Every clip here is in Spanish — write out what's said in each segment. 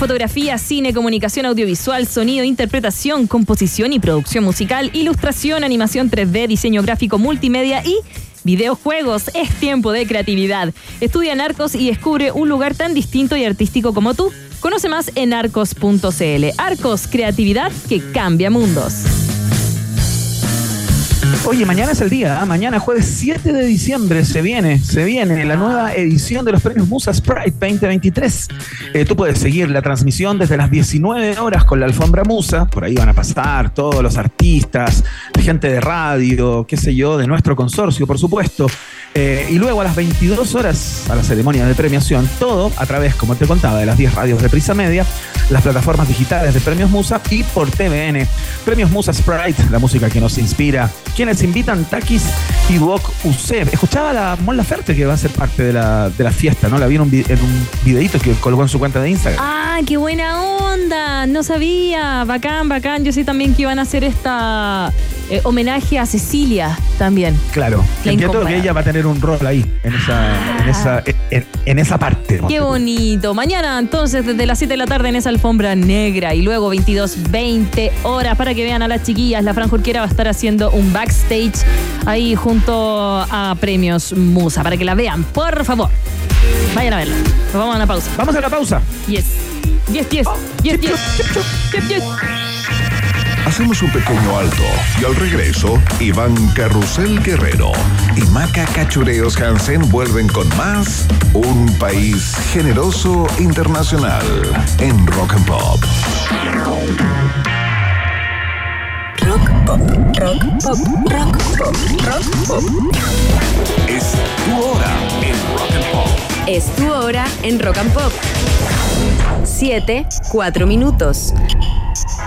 fotografía, cine, comunicación audiovisual, sonido, interpretación, composición y producción musical, ilustración, animación 3D, diseño gráfico, multimedia y videojuegos. Es tiempo de creatividad. Estudia en Arcos y descubre un lugar tan distinto y artístico como tú. Conoce más en arcos.cl. Arcos, creatividad que cambia mundos. Oye, mañana es el día, ¿ah? mañana jueves 7 de diciembre se viene, se viene la nueva edición de los premios Musa Sprite 2023. Eh, tú puedes seguir la transmisión desde las 19 horas con la alfombra Musa, por ahí van a pasar todos los artistas, gente de radio, qué sé yo, de nuestro consorcio, por supuesto. Eh, y luego a las 22 horas, a la ceremonia de premiación, todo a través, como te contaba, de las 10 radios de Prisa Media, las plataformas digitales de Premios Musa y por TVN. Premios Musa Sprite, la música que nos inspira. Quienes invitan Takis y Duoc UCEB. Escuchaba la Mon Laferte que va a ser parte de la, de la fiesta, ¿no? La vi en un, en un videito que colgó en su cuenta de Instagram. ¡Ah, qué buena onda! No sabía. Bacán, bacán. Yo sé también que iban a hacer esta eh, homenaje a Cecilia también. Claro. Entiendo que ella va a tener un rol ahí, en esa, en esa, en, esa parte. Qué bonito. Mañana, entonces, desde las 7 de la tarde en esa alfombra negra y luego 22, 20 horas para que vean a las chiquillas. La Fran Jorquera va a estar haciendo un backstage ahí junto a Premios Musa para que la vean, por favor. Vayan a verla. Nos vamos a una pausa. Vamos a la pausa. Yes. Yes, yes. Yes, yes. Yes, yes. Hacemos un pequeño alto y al regreso, Iván Carrusel Guerrero y Maca Cachureos Hansen vuelven con más Un País Generoso Internacional en Rock and Pop. Rock pop, rock pop, rock pop, rock pop. Es tu hora en Rock and Pop. Es tu hora en Rock and Pop. 7, 4 minutos.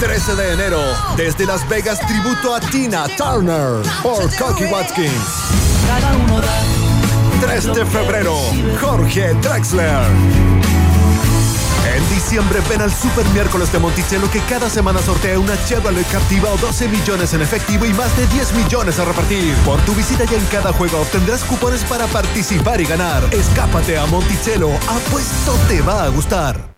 13 de enero desde Las Vegas tributo a Tina Turner por Cocky Watkins. 3 de febrero, Jorge Drexler. En diciembre ven al Super Miércoles de Monticello que cada semana sortea una Chevrolet Captiva o 12 millones en efectivo y más de 10 millones a repartir. Por tu visita ya en cada juego obtendrás cupones para participar y ganar. Escápate a Monticello, apuesto te va a gustar.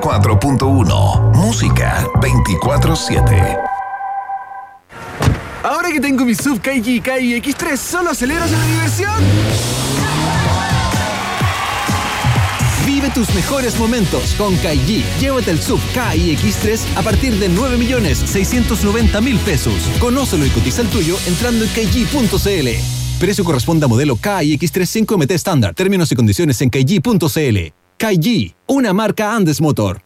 94.1 Música 24/7 Ahora que tengo mi sub KG Kai X3, ¿solo aceleras en la diversión? Vive tus mejores momentos con Kaiji. Llévate el sub KIX3 a partir de 9 millones 690 mil pesos. Conócelo y cotiza el tuyo entrando en kaiji.cl. Precio corresponde a modelo KIX3 5MT estándar. Términos y condiciones en kaiji.cl. Kaiji, una marca Andes Motor.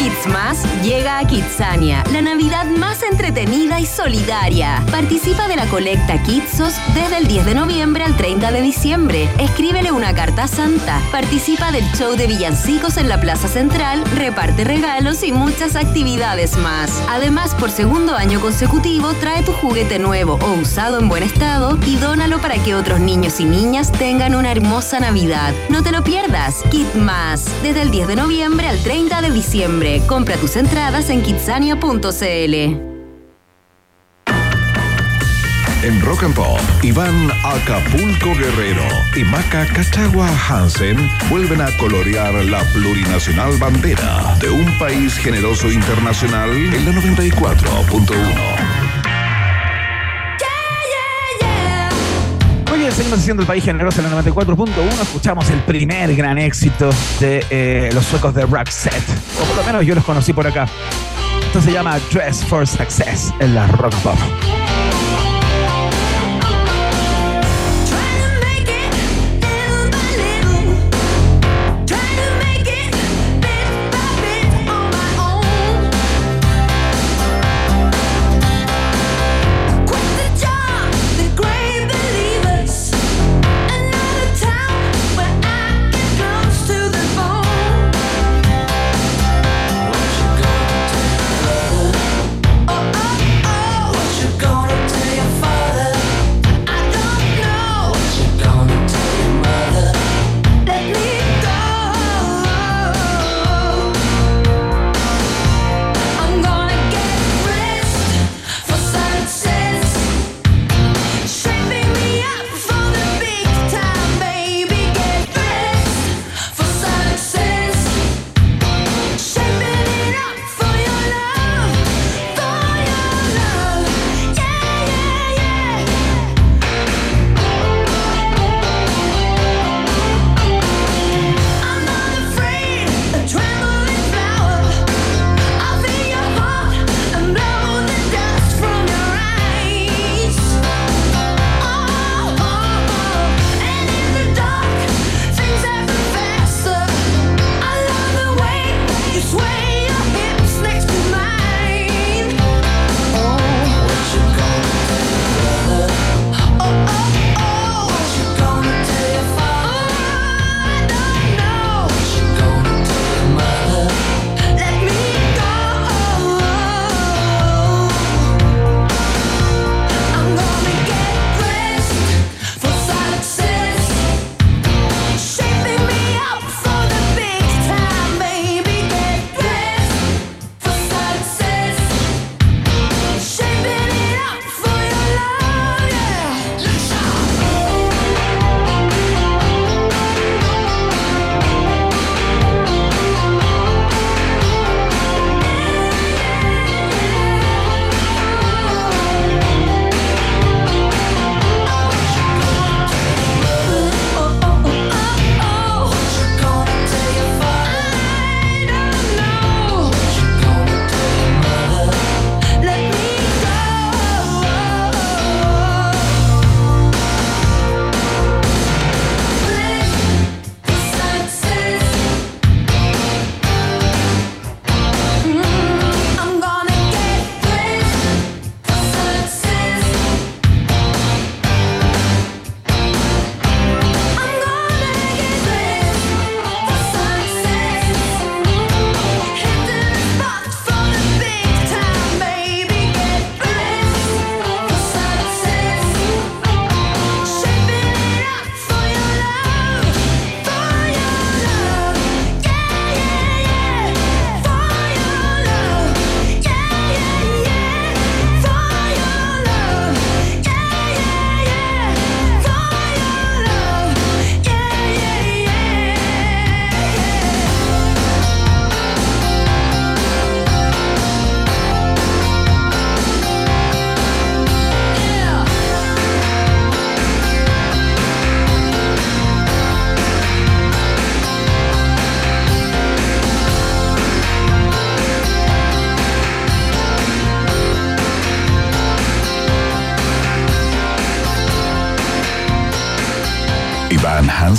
Kids llega a Kidsania, la Navidad más entretenida y solidaria. Participa de la colecta Kidsos desde el 10 de noviembre al 30 de diciembre. Escríbele una carta Santa. Participa del show de villancicos en la Plaza Central, reparte regalos y muchas actividades más. Además, por segundo año consecutivo, trae tu juguete nuevo o usado en buen estado y dónalo para que otros niños y niñas tengan una hermosa Navidad. No te lo pierdas. Kid desde el 10 de noviembre al 30 de diciembre. Compra tus entradas en kitsania.cl. En Rock and Pop, Iván Acapulco Guerrero y Maca Cachagua Hansen vuelven a colorear la plurinacional bandera de un país generoso internacional en la 94.1. seguimos haciendo el país generoso en la 94.1. Escuchamos el primer gran éxito de eh, los suecos de Roxette. O por lo menos yo los conocí por acá. Esto se llama Dress for Success en la Rock Pop.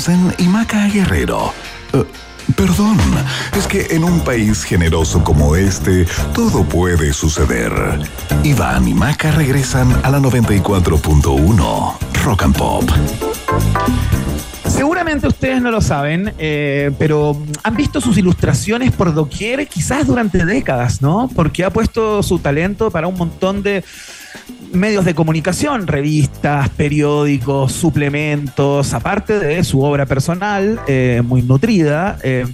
Hansen y Maca Guerrero. Eh, perdón, es que en un país generoso como este, todo puede suceder. Iván y Maca regresan a la 94.1 Rock and Pop. Seguramente ustedes no lo saben, eh, pero han visto sus ilustraciones por doquier, quizás durante décadas, ¿no? Porque ha puesto su talento para un montón de medios de comunicación, revistas, periódicos, suplementos, aparte de su obra personal, eh, muy nutrida. eh,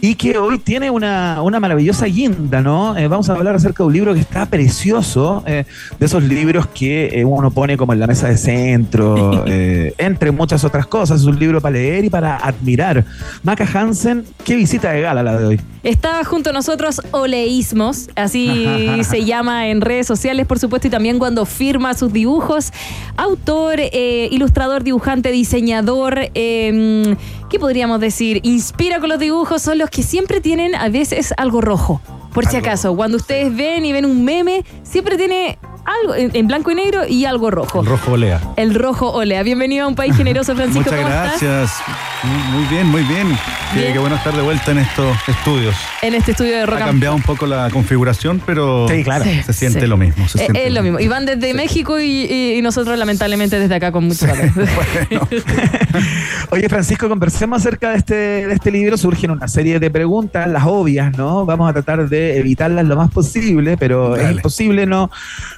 y que hoy tiene una, una maravillosa guinda, ¿no? Eh, vamos a hablar acerca de un libro que está precioso, eh, de esos libros que eh, uno pone como en la mesa de centro, eh, entre muchas otras cosas. Es un libro para leer y para admirar. Maca Hansen, qué visita de gala la de hoy. Está junto a nosotros Oleísmos, así se llama en redes sociales, por supuesto, y también cuando firma sus dibujos. Autor, eh, ilustrador, dibujante, diseñador, eh, ¿qué podríamos decir? Inspira con los dibujos, son los que siempre tienen a veces algo rojo. Por si acaso, cuando ustedes ven y ven un meme, siempre tiene algo en, en blanco y negro y algo rojo. El rojo olea. El rojo olea. Bienvenido a un país generoso, Francisco. Muchas ¿cómo estás? gracias. Muy, muy bien, muy bien. Qué, Bien. qué bueno estar de vuelta en estos estudios. En este estudio de Rock Ha cambiado un poco la configuración, pero Sí, claro. se siente sí. lo mismo. se Eh, siente es lo mismo. Y van desde México y, y- y nosotros lamentablemente desde acá con mucho calor. Oye, Francisco, conversemos acerca de este, de este libro. Surgen una serie de preguntas, las obvias, ¿no? Vamos a tratar de evitarlas lo más posible, pero es imposible no,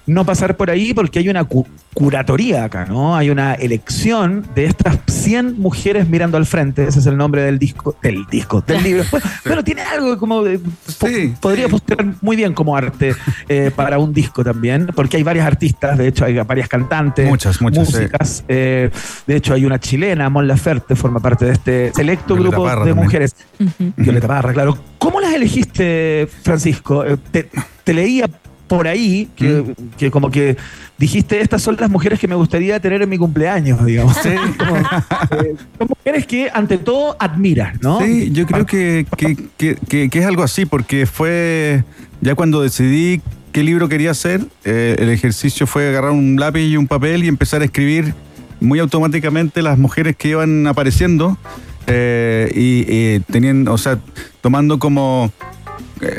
no pasar por ahí porque hay una cu- curatoría acá, ¿no? Hay una elección de estas 100 mujeres mirando al frente. Ese es el nombre del disco, del disco, del libro. Bueno, Bueno, tiene algo como. de- po- Sí, podría sí. funcionar muy bien como arte eh, para un disco también, porque hay varias artistas, de hecho, hay varias cantantes, Muchas, muchas, sí. músicas. eh, de hecho, hay una chilena, Mon Laferte, forma parte de este selecto Violeta grupo Parra de también. mujeres. Ujú. Violeta Parra, claro. ¿Cómo las elegiste, Francisco? Eh, Te, te leía por ahí que, Mm. que como que dijiste, estas son las mujeres que me gustaría tener en mi cumpleaños, digamos. Como, eh, son mujeres que ante todo admiras, ¿no? Sí, yo creo que, que, que- es algo así, porque fue ya cuando decidí qué libro quería hacer, eh, el ejercicio fue agarrar un lápiz y un papel y empezar a escribir muy automáticamente las mujeres que iban apareciendo eh, y eh, tenían, o sea, tomando como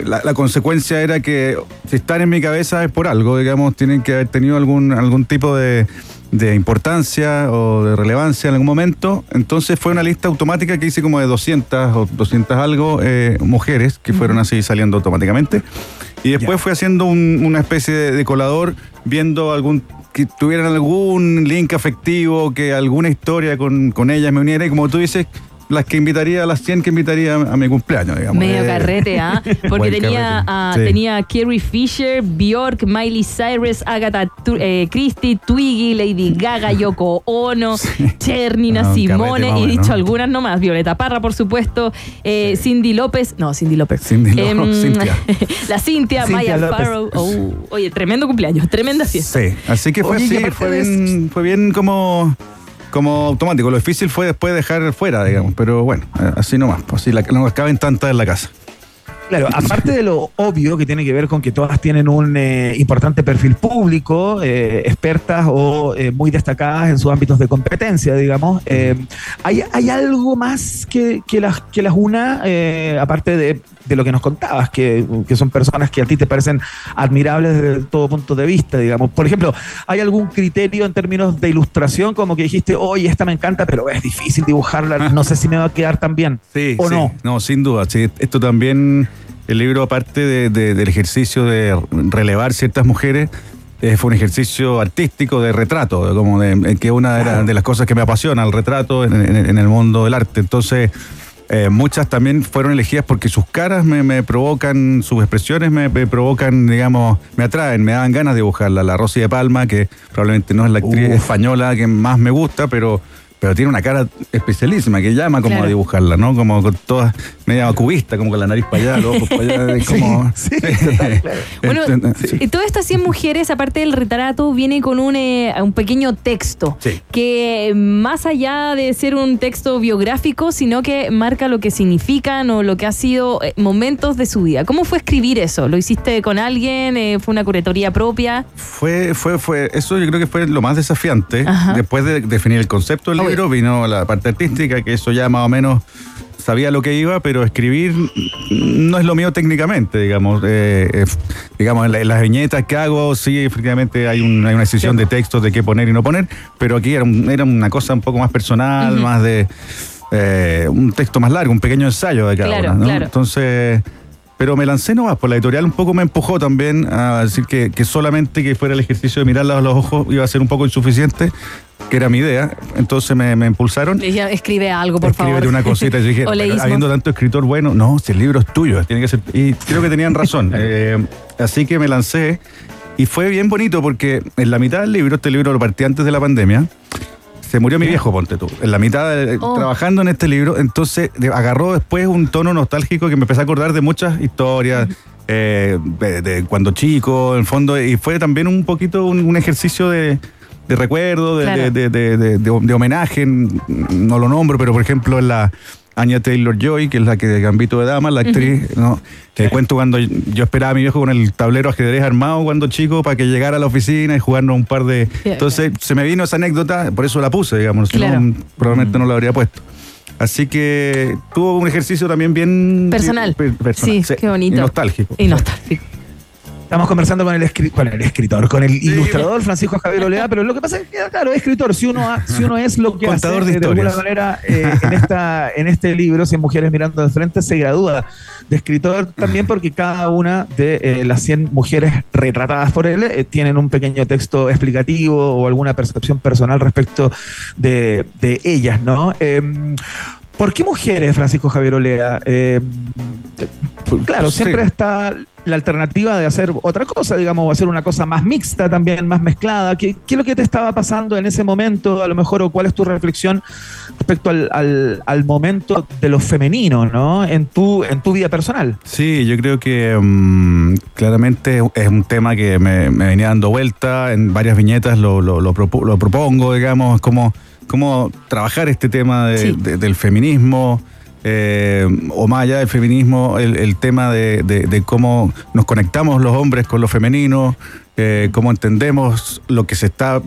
la, la consecuencia era que si están en mi cabeza es por algo, digamos, tienen que haber tenido algún, algún tipo de, de importancia o de relevancia en algún momento. Entonces fue una lista automática que hice como de 200 o 200 algo eh, mujeres que fueron así saliendo automáticamente. Y después fui haciendo un- una especie de, de colador viendo algún que tuvieran algún link afectivo, que alguna historia con, con ellas me uniera y como tú dices, las que invitaría, las 100 que invitaría a, mi cumpleaños, digamos. Medio Eh, carrete, ¿ah? Porque tenía, a, sí. tenía a Carrie Fisher, Bjork, Miley Cyrus, Agatha eh, Christie, Twiggy, Lady Gaga, Yoko Ono, Cher, Nina Ah, Simone, carrete y bueno. dicho algunas nomás. Violeta Parra, por supuesto, eh, Cindy López, no, Cindy López. Cindy López, Em, Cintia. la Cintia, Cintia Maya López. Farrow. Oh, oye, tremendo cumpleaños, tremenda fiesta. Sí, así que fue Oye, así, fue bien, fue bien como, como automático. Lo difícil fue después dejar fuera, digamos, pero bueno, así nomás, pues así la, no caben tantas en la casa. Claro, aparte de lo obvio que tiene que ver con que todas tienen un eh, importante perfil público, eh, expertas o eh, muy destacadas en sus ámbitos de competencia, digamos, eh, ¿hay, hay algo más que, que las, que las una, eh, aparte de, de lo que nos contabas, que, que son personas que a ti te parecen admirables desde todo punto de vista, digamos? Por ejemplo, ¿hay algún criterio en términos de ilustración como que dijiste, oye, esta me encanta, pero es difícil dibujarla, no sé si me va a quedar tan bien? Sí, ¿O sí. no? No, sin duda. Sí, esto también, el libro, aparte de- de- del ejercicio de relevar ciertas mujeres, eh, fue un ejercicio artístico de retrato, como de, en que una era de las cosas que me apasiona, el retrato en, en- en el mundo del arte. Entonces, eh, muchas también fueron elegidas porque sus caras me, me provocan, sus expresiones me, me provocan, digamos, me atraen, me dan ganas de dibujarla. La Rosy de Palma, que probablemente no es la actriz Uf. española que más me gusta, pero, pero tiene una cara especialísima que llama como Claro. a dibujarla, ¿no? Como con todas, media cubista, como con la nariz para allá, los ojos para allá, como... Sí, sí, total, claro. Bueno, sí. y todas estas 100 mujeres, aparte del retrato, viene con un, eh, un pequeño texto que más allá de ser un texto biográfico, sino que marca lo que significan o lo que ha sido eh, momentos de su vida. ¿Cómo fue escribir eso? ¿Lo hiciste con alguien? Eh, ¿Fue una curatoría propia? Fue, fue, fue, eso yo creo que fue lo más desafiante, Ajá. después de definir el concepto del Obvio. Libro, vino la parte artística, que eso ya más o menos sabía lo que iba, pero escribir no es lo mío técnicamente, digamos. Eh, eh, digamos, en, la- en las viñetas que hago, sí, efectivamente hay, un- hay una decisión de textos de qué poner y no poner, pero aquí era, un- era una cosa un poco más personal, más de eh, un texto más largo, un pequeño ensayo de cada Claro, una, ¿no? claro. Entonces... Pero me lancé nomás, por la editorial un poco me empujó también a decir que, que solamente que fuera el ejercicio de mirarla a los ojos iba a ser un poco insuficiente, que era mi idea. Entonces me, me impulsaron. Le dije, escribe algo, por favor. Escríbete una cosita. Y yo dije, O "Pero leísmo. habiendo tanto escritor bueno, no, si el libro es tuyo, tiene que ser. Y creo que tenían razón. Eh, así que me lancé. Y fue bien bonito porque en la mitad del libro, este libro lo partí antes de la pandemia, se murió mi viejo, ponte tú. En la mitad, de- Oh. trabajando en este libro, entonces agarró después un tono nostálgico que me empecé a acordar de muchas historias. eh, de, de cuando chico, en el fondo, y fue también un poquito un, un ejercicio de, de recuerdo, de, Claro. de- de- de- de- de homenaje, no lo nombro, pero por ejemplo en la Anya Taylor Joy, que es la que de Gambito de Dama, la actriz, ¿no? Te cuento cuando yo esperaba a mi viejo con el tablero ajedrez armado cuando chico para que llegara a la oficina y jugarnos un par de. Entonces se me vino esa anécdota, por eso la puse, digamos, si no, Claro. probablemente no la habría puesto. Así que tuvo un ejercicio también bien Personal. per- personal, Sí, qué bonito. Y nostálgico. Y nostálgico. Estamos conversando con el, con el escritor, con el ilustrador Francisco Javier Olea, pero lo que pasa es que, claro, es escritor. Si uno, ha- si uno es lo que Contador hace, de de alguna manera, eh, en, esta, en este libro, 100 mujeres mirando de frente, se gradúa de escritor también porque cada una de eh, las 100 mujeres retratadas por él eh, tienen un pequeño texto explicativo o alguna percepción personal respecto de, de ellas, ¿no? ¿Por qué mujeres, Francisco Javier Olea? Em, claro, Sí. siempre está la alternativa de hacer otra cosa, digamos, hacer una cosa más mixta también, más mezclada. ¿Qué, qué es lo que te estaba pasando en ese momento, a lo mejor, o cuál es tu reflexión respecto al, al- al momento de lo femenino, ¿no? En tu, en tu vida personal. Sí, yo creo que mm, claramente es un tema que me, me venía dando vuelta, en varias viñetas lo, lo- lo propo- lo propongo, digamos, cómo, cómo trabajar este tema de- Sí. de- del feminismo, eh, o más allá del feminismo, el, el tema de, de- de cómo nos conectamos los hombres con lo femenino, eh, cómo entendemos lo que se está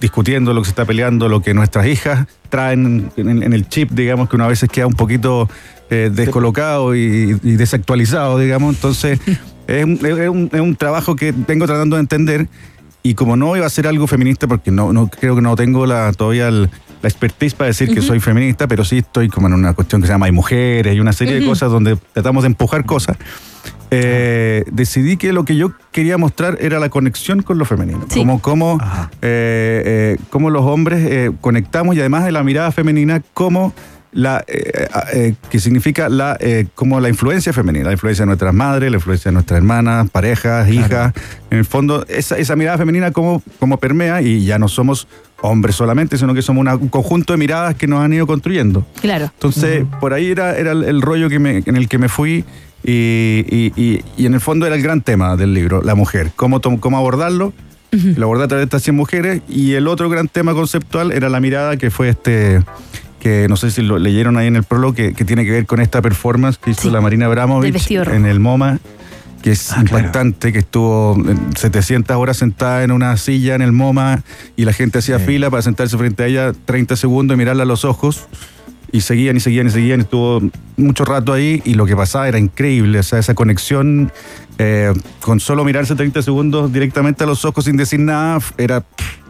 discutiendo, lo que se está peleando, lo que nuestras hijas traen en, en el chip, digamos, que una vez queda un poquito eh, descolocado y, y desactualizado, digamos. Entonces, es un, es un- es un trabajo que vengo tratando de entender. Y como no iba a ser algo feminista, porque no, no creo que no tengo la, todavía el- la expertise para decir que soy feminista, pero sí estoy como en una cuestión que se llama Hay mujeres y una serie de cosas donde tratamos de empujar cosas. eh, decidí que lo que yo quería mostrar era la conexión con lo femenino. Sí. Como, cómo, eh, eh, cómo los hombres eh, conectamos y además de la mirada femenina, cómo la, eh, eh, que significa la, eh, como la influencia femenina, la influencia de nuestras madres, la influencia de nuestras hermanas, parejas, hijas. En el fondo, esa, esa mirada femenina como, como permea y ya no somos hombres solamente, sino que somos una- un conjunto de miradas que nos han ido construyendo. Claro. Entonces, por ahí era, era el, el rollo que me- en el que me fui y, y- y- y en el fondo era el gran tema del libro, la mujer, cómo, tom- cómo abordarlo, lo abordé a través de estas 100 mujeres y el otro gran tema conceptual era la mirada que fue este que no sé si lo leyeron ahí en el prólogo, que, que tiene que ver con esta performance que hizo Sí, la Marina Abramovich en el MoMA, que es Ah, claro. impactante, que estuvo en 700 horas sentada en una silla en el MoMA y la gente hacía Sí. fila para sentarse frente a ella 30 segundos y mirarla a los ojos. Y seguían y seguían y seguían, estuvo mucho rato ahí y lo que pasaba era increíble, o sea, esa conexión eh, con solo mirarse 30 segundos directamente a los ojos sin decir nada, era...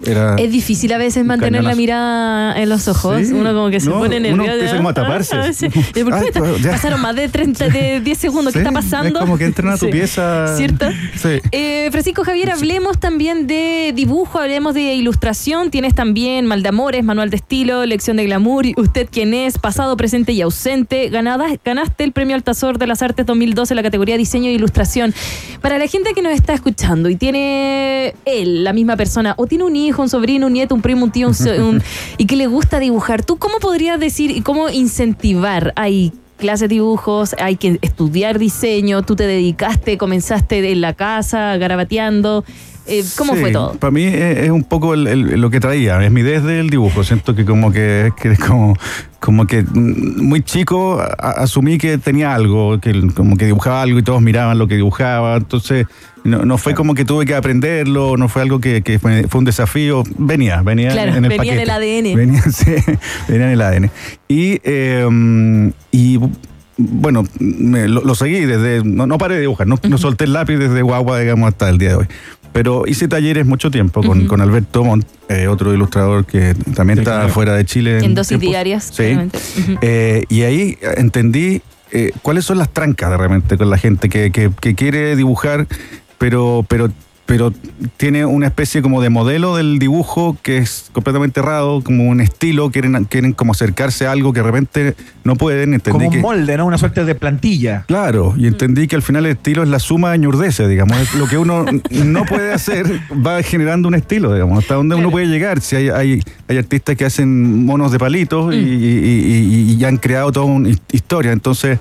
era Es difícil a veces mantener la mirada en los ojos. Sí. Uno como que se No, pone uno nervioso. empieza como a taparse. Ah, sí. ¿Y por qué Ay, está- pues, pasaron más de 30, de 10 segundos? ¿Qué Sí, está pasando? Es como que entran a tu pieza. ¿Cierto? Eh, Francisco Javier, hablemos también de dibujo, hablemos de ilustración. Tienes también Mal de Amores, Manual de Estilo, Lección de Glamour, Usted quién es, Pasado, Presente y Ausente. Ganada, ganaste el Premio Altazor de las Artes 2012 en la categoría Diseño e Ilustración. Para la gente que nos está escuchando y tiene él, la misma persona, o tiene un hijo, un sobrino, un nieto, un primo, un tío, un so- un- y que le gusta dibujar, ¿tú cómo podrías decir y cómo incentivar ahí? clases de dibujos, hay que estudiar diseño, tú te dedicaste, comenzaste en la casa, garabateando. Eh, ¿Cómo Sí, fue todo? Para mí es, es un poco el- el- lo que traía, es mi desde el dibujo. Siento que como que, que es como, como que mm, muy chico a- asumí que tenía algo, que como que dibujaba algo y todos miraban lo que dibujaba. Entonces no, no fue como que tuve que aprenderlo, no fue algo que, que fue, fue un desafío. Venía, venía Claro, en el venía en el ADN. Venía, sí, venía en el ADN. Y, eh, y bueno, me- lo, lo seguí desde. No, no paré de dibujar, no, no solté el lápiz desde guagua, digamos, hasta el día de hoy. Pero hice talleres mucho tiempo con, con Alberto Montt, eh, otro ilustrador que también está claro. fuera de Chile. En dosis tiempos. diarias, Sí. Eh, y ahí entendí eh, cuáles son las trancas de repente con la gente que, que- que quiere dibujar, pero, pero, pero tiene una especie como de modelo del dibujo que es completamente errado, como un estilo, quieren, quieren como acercarse a algo que de repente no pueden. Entendí Como un que, molde, ¿no? Una suerte de plantilla. Claro, y entendí que al final el estilo es la suma de ñurdeces, digamos. Lo que uno no puede hacer va generando un estilo, digamos, hasta donde uno puede llegar. Si hay, hay, hay artistas que hacen monos de palitos y, y- y- y ya han creado toda una his- historia. Entonces,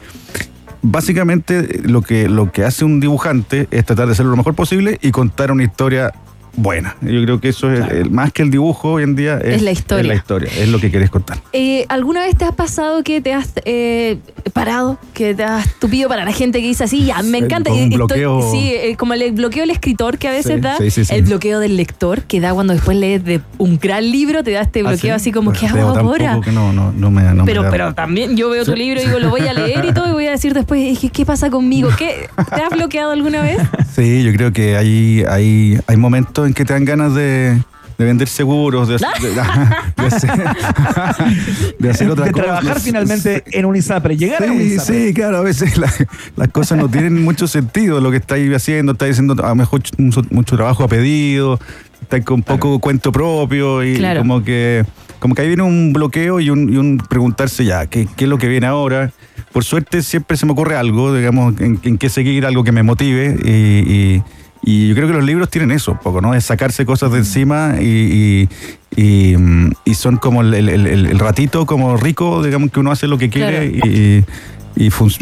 básicamente lo que, lo que hace un dibujante es tratar de hacerlo lo mejor posible y contar una historia buena. Yo creo que eso es el- más que el dibujo hoy en día es, Es la historia. Es la historia, es lo que quieres contar. Eh, ¿Alguna vez te has pasado que te has eh, parado, que te has tupido para la gente que dice así, ya, me encanta? un estoy- bloqueo. sí, eh, como el bloqueo del escritor que a veces Sí, da, sí, sí, sí. el bloqueo del lector que da cuando después lees de un gran libro, te da este ¿Ah, bloqueo sí? así como, Pues ¿qué hago ahora? que no, no, no me, no me pero, da- pero también yo veo tu libro y digo, lo voy a leer y todo, y voy a decir después, ¿qué, qué pasa conmigo? ¿Qué, ¿Te has bloqueado alguna vez? Sí, yo creo que hay, hay, hay momentos en que te dan ganas de, de vender seguros, de, de- de hacer, de hacer otra de cosa. trabajar finalmente en un ISAPRE, llegar a un Sí, ISAPRE. sí, claro, a veces la- las cosas no tienen mucho sentido lo que estáis haciendo, estáis haciendo a lo mejor mucho, mucho trabajo a pedido, estáis con poco cuento propio y Claro. como que como que ahí viene un bloqueo y un, y un preguntarse ya, ¿qué, qué es lo que viene ahora? Por suerte siempre se me ocurre algo, digamos, en, en qué seguir, algo que me motive y, y- y yo creo que los libros tienen eso, un poco, ¿no? Es sacarse cosas de encima y, y- y, mm, y son como el, el- el- el ratito como rico, digamos, que uno hace lo que quiere Claro. y,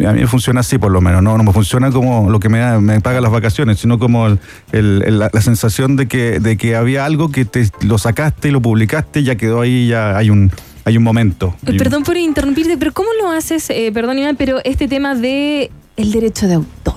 a mí funciona así por lo menos, no, no me funciona como lo que me, da- me paga las vacaciones, sino como el- el- el- la, la sensación de que, de que había algo que te lo sacaste y lo publicaste, ya quedó ahí, ya hay un, hay un momento. Eh, Perdón por interrumpirte, pero ¿cómo lo haces, eh, perdón Iván, pero este tema de el derecho de autor?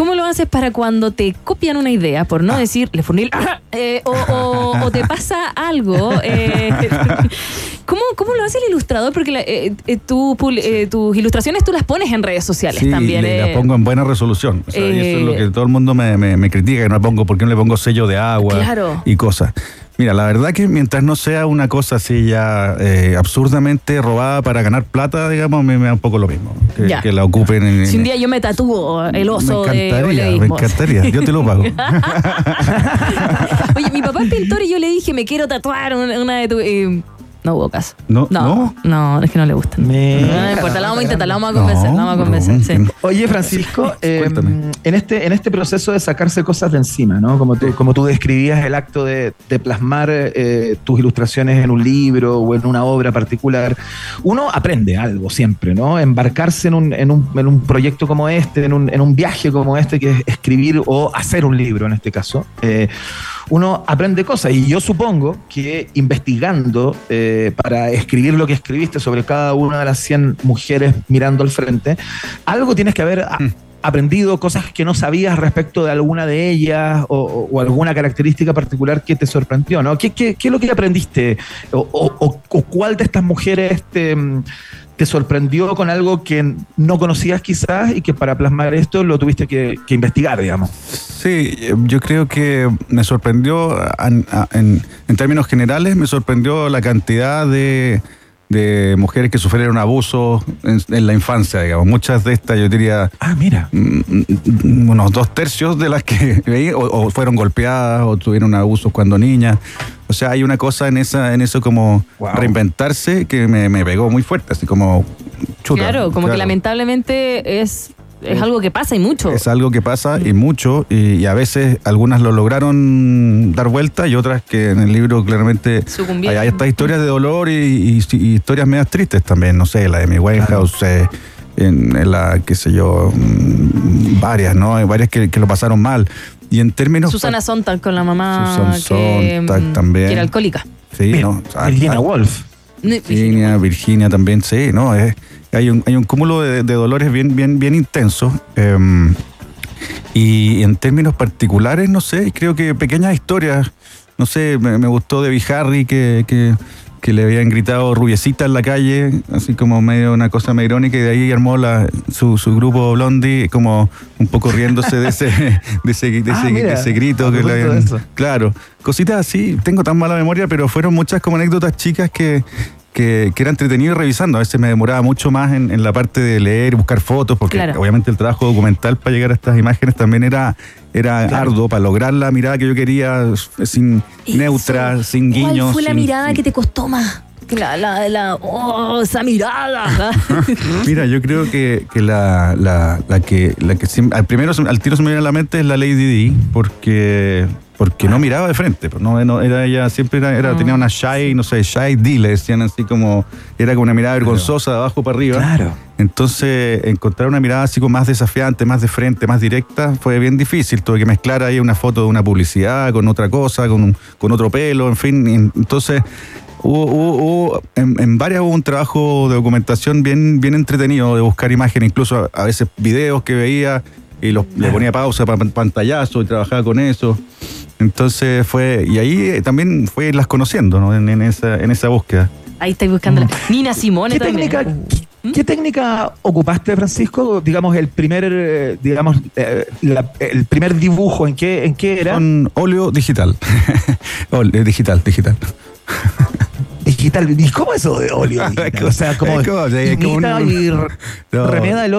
¿Cómo lo haces para cuando te copian una idea, por Ah. no decir le funil, eh, o, o- o te pasa algo? eh, ¿cómo, ¿Cómo lo hace el ilustrador? Porque la- eh, eh, eh, tus ilustraciones tú las pones en redes sociales Sí, también. le- eh. la pongo en buena resolución. O sea, y eso es lo que todo el mundo me, me- me critica, que no le pongo, ¿por qué no le pongo sello de agua Claro. y cosas? Mira, la verdad que mientras no sea una cosa así ya eh, absurdamente robada para ganar plata, digamos, me, me da un poco lo mismo. Que, Ya. que la ocupen en... Si un día yo me tatúo el oso me de encantaría, me encantaría. Yo te lo pago. Oye, mi papá es pintor y yo le dije, me quiero tatuar una, de tus... y no hubo caso. No, no, no, es que no le gustan. Me- No, no importa, la vamos a intentar, la vamos a convencer, la vamos a convencer. sí. Oye, Francisco, eh, en, este, en este proceso de sacarse cosas de encima, ¿no? Como tú, como tú describías el acto de, de plasmar eh, tus ilustraciones en un libro o en una obra particular, uno aprende algo siempre, ¿no? Embarcarse en un, en un, en un proyecto como este, en un, en un viaje como este, que es escribir o hacer un libro en este caso. eh, uno aprende cosas. Y yo supongo que investigando eh, para escribir lo que escribiste sobre cada una de las 100 mujeres mirando al frente, algo tienes que haber a- aprendido, cosas que no sabías respecto de alguna de ellas o, alguna característica particular que te sorprendió, ¿no? ¿Qué, qué- qué es lo que aprendiste? ¿O, o- cuál de estas mujeres te, te sorprendió con algo que no conocías quizás y que para plasmar esto lo tuviste que, investigar, digamos? Sí, yo creo que me sorprendió, en términos generales, me sorprendió la cantidad de, de mujeres que sufrieron abusos en, en la infancia, digamos. Muchas de estas, yo diría, Ah, mira. mm, mm, unos dos tercios de las que veí, o, o fueron golpeadas o tuvieron abusos cuando niñas. O sea, hay una cosa en esa, en eso como Wow. reinventarse que me, me pegó muy fuerte, así como chuta. Claro, como que lamentablemente es, es algo que pasa y mucho. Es algo que pasa y mucho, y, y a veces algunas lo lograron dar vuelta y otras que en el libro claramente Sucumbieron. hay, hay estas historias de dolor y, y- y historias medias tristes también, no sé, la de mi Winehouse, eh, en, en la, qué sé yo, mm, varias, ¿no? Hay varias que, que lo pasaron mal. Y en términos... Susana Sontag con la mamá Susan que, Sontag mm, también. que era alcohólica. Sí, ¿no? Ah, Virginia ah, Woolf. Virginia, Virginia también, sí, ¿no? Es, hay, un, hay un cúmulo de, de dolores bien, bien, bien intensos. em, y en términos particulares, no sé, creo que pequeñas historias, no sé, me, me gustó de Harry que, que, que le habían gritado rubiecita en la calle, así como medio una cosa medio irónica, y de ahí armó la, su, su grupo Blondie, como un poco riéndose de ese, de ese, de Ah, ese- mira, de ese grito que le habían-. Claro, cositas así, tengo tan mala memoria, pero fueron muchas como anécdotas chicas que, que, que era entretenido revisando. A veces me demoraba mucho más en, en la parte de leer y buscar fotos, porque Claro. obviamente el trabajo documental para llegar a estas imágenes también era, era arduo para lograr la mirada que yo quería, sin neutra, sin guiños. ¿Cuál fue la sin- mirada que te costó más? La, la, la, oh, esa mirada. Mira, yo creo que, que la, la, la que la que al primero al tiro se me viene a la mente es la Lady Di, porque porque no miraba de frente, pues, no, no, era ella siempre era, era- tenía una shy, no sé, shy D, le decían así como era como una mirada vergonzosa de abajo para arriba. Claro. Entonces, encontrar una mirada así como más desafiante, más de frente, más directa, fue bien difícil. Tuve que mezclar ahí una foto de una publicidad con otra cosa, con, un- con otro pelo, en fin. entonces, hubo, hubo- hubo- en, en varias hubo un trabajo de documentación bien, bien entretenido, de buscar imágenes, incluso a, a veces videos que veía y los, le ponía pausa para pantallazo y trabajaba con eso. Entonces fue, y ahí eh, también fue irlas conociendo, ¿no? En, en esa, en esa búsqueda. Ahí estáis buscando. Nina Simone ¿Qué también. técnica, ¿Qué técnica ocupaste, Francisco? Digamos, el primer, eh, digamos, eh, la- el primer dibujo, ¿en qué, en qué era? Con óleo digital. Óleo, digital, digital. Digital. ¿Y cómo eso de óleo? digital? O sea, como un- y No. remeda el,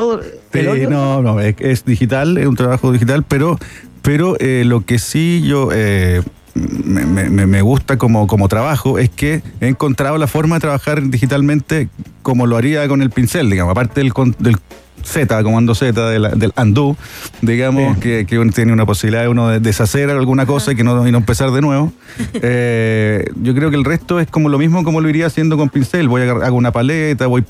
Sí, óleo. no, no, es, es digital, es un trabajo digital, pero, pero eh, lo que sí yo eh, me, me- me- gusta como, como trabajo es que he encontrado la forma de trabajar digitalmente como lo haría con el pincel, digamos, aparte del, del Z, comando Z, de la- del undo, digamos, que, que uno tiene una posibilidad de uno de deshacer alguna cosa y, que no, y no empezar de nuevo. Eh, yo creo que el resto es como lo mismo como lo iría haciendo con pincel. Voy a hago una paleta, voy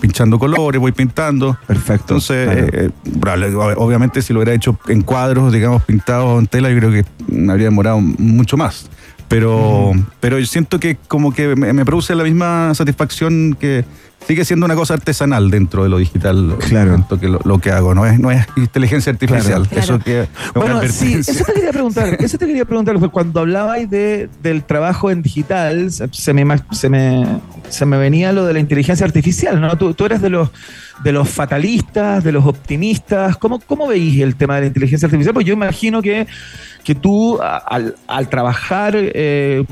pinchando colores, voy pintando. Perfecto. Entonces, claro. eh, probable- ob- obviamente si lo hubiera hecho en cuadros, digamos, pintados en tela, yo creo que me habría demorado mucho más. Pero, pero yo siento que como que me, me produce la misma satisfacción que sigue siendo una cosa artesanal dentro de lo digital. Claro. Que lo, lo que hago no es, no es inteligencia artificial. Claro. Eso que Bueno, sí, eso te quería preguntar. Eso te quería preguntar. porque Cuando hablabais de, del trabajo en digital, se, me, se, me, se me venía lo de la inteligencia artificial, ¿no? Tú, tú eres de los, de los fatalistas, de los optimistas. ¿Cómo, cómo veis el tema de la inteligencia artificial? Pues yo imagino que, que tú, al, al trabajar, eh,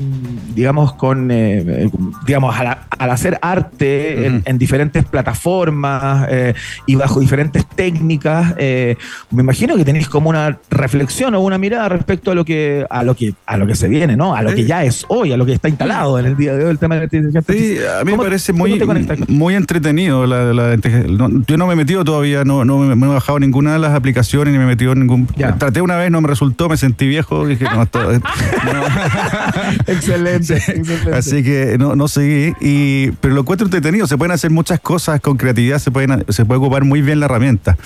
digamos, con, eh, digamos, al, al hacer arte en, en diferentes plataformas eh, y bajo diferentes técnicas, eh, me imagino que tenéis como una reflexión o una mirada respecto a lo que, a lo que, a lo que se viene, ¿no? A lo que ya es hoy, a lo que está instalado en el día de hoy, el tema de la inteligencia Sí, a mí me ¿Cómo- parece muy, muy entretenido. La, la- no, yo no me he metido todavía, no, no me, he bajado ninguna de las aplicaciones ni me he metido en ningún. Ya. Traté una vez, no me resultó, me sentí viejo. Dije, no, esto- excelente, excelente. Así que no, no seguí. Y, pero lo encuentro entretenido. Se pueden hacer muchas cosas con creatividad, se, pueden, se puede ocupar muy bien la herramienta.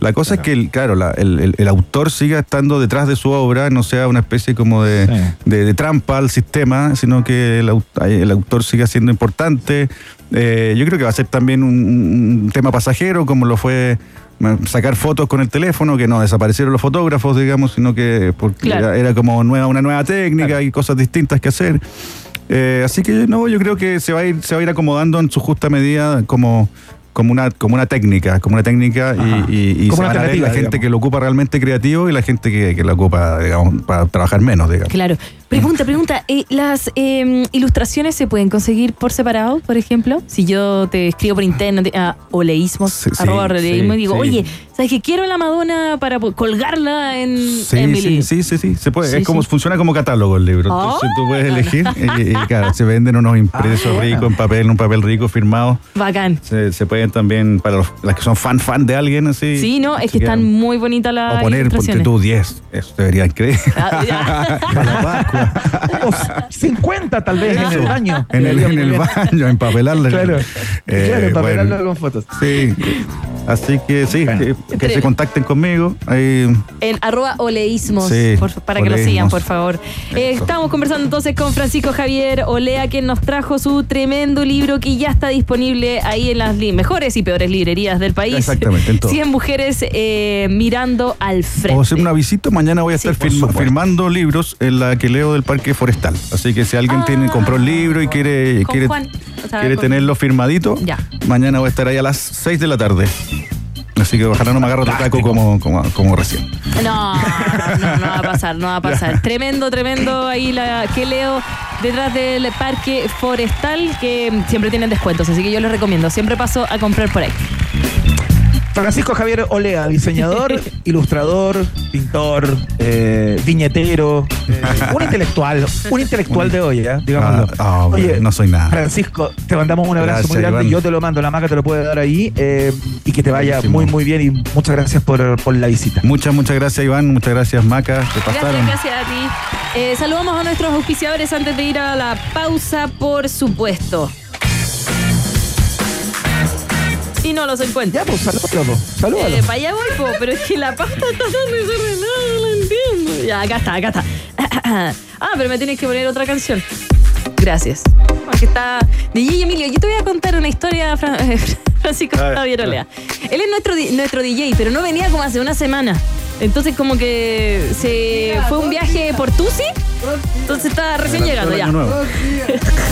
La cosa es que, el, claro, la- el, el- el autor siga estando detrás de su obra, no sea una especie como de, Sí. de- de trampa al sistema, sino que el, au- el autor siga siendo importante. Eh, yo creo que va a ser también un, un tema pasajero, como lo fue sacar fotos con el teléfono, que no desaparecieron los fotógrafos, digamos, sino que porque Claro. era, era como nueva, una nueva técnica y cosas distintas que hacer. Eh, así que no, yo creo que se va a ir, se va a ir acomodando en su justa medida como, como una, como una técnica, como una técnica Ajá. y, y- y Como se una van a ver alternativa, la gente digamos. que lo ocupa realmente creativo y la gente que, que lo ocupa, digamos, para trabajar menos, digamos. Claro. Pregunta, pregunta. eh, ¿Las eh, ilustraciones se pueden conseguir por separado, por ejemplo? Si yo te escribo por interno te- a oleísmos, Sí, arroba oleísmos, sí, y digo, sí. oye, ¿sabes que quiero la Madonna para colgarla en, Sí, en mi sí, libro? sí, sí, sí, se puede. Es como funciona como catálogo el libro. Entonces tú puedes elegir y, y, claro, se venden unos impresos Ah, ricos en papel, un papel rico firmado. Bacán. Se, se puede vayan también para los- las que son fan fan de alguien así. Sí, no, es que están muy bonitas las O poner, ponte tú 10. Eso debería creer. Ah, ya. Para la Pascua. Unos 50 tal vez en el baño. En el, en el baño, empapelarla. Claro, Eh, claro, para bueno, con fotos. Sí. Así que sí, que, que se contacten conmigo. Ahí, En arroba oleísmos, Sí, por- para que lo sigan, por favor. Eh, estamos conversando entonces con Francisco Javier Olea, quien nos trajo su tremendo libro que ya está disponible ahí en las li- mejores y peores librerías del país. Exactamente, en todo. 100 mujeres eh, mirando al frente. Puedo hacer una visita. Mañana voy a estar firma- firmando libros en la que leo del Parque Forestal. Así que si alguien tiene, compró el libro y quiere, quiere, Juan, o sea, quiere con- tenerlo firmadito, Ya. mañana voy a estar ahí a las 6 de la tarde. Así que ojalá no me agarre otro taco como, como, como recién. No, no, no va a pasar, no va a pasar. Tremendo, tremendo ahí la que leo detrás del parque forestal que siempre tienen descuentos, así que yo les recomiendo. Siempre paso a comprar por ahí. Francisco Javier Olea, diseñador, ilustrador, pintor, eh, viñetero, eh, un intelectual, un intelectual de hoy, ¿eh? digámoslo. Ah, ah, hombre, no soy nada. Francisco, te mandamos un abrazo Gracias, muy grande. Iván. Yo te lo mando, la maca te lo puede dar ahí eh, y que te vaya Buenísimo. muy, muy bien y muchas gracias por, por la visita. Muchas, muchas gracias, Iván. Muchas gracias, Maca. Te Gracias, pasaron. gracias a ti. Eh, saludamos a nuestros auspiciadores antes de ir a la pausa, por supuesto. Y no los encuentro. Ya, pues salúdalo, salúdalo. Eh, para allá voy, po, pero es que la pauta está tan desordenada, no la entiendo. Ya, acá está, acá está. Ah, pero me tienes que poner otra canción. Gracias. Aquí está DJ Emilio. Yo te voy a contar una historia, Fran- Francisco Javier. Olea. Él es nuestro, nuestro DJ, pero no venía como hace una semana. Entonces como que se fue un viaje por Tusi. Entonces está recién llegando ya.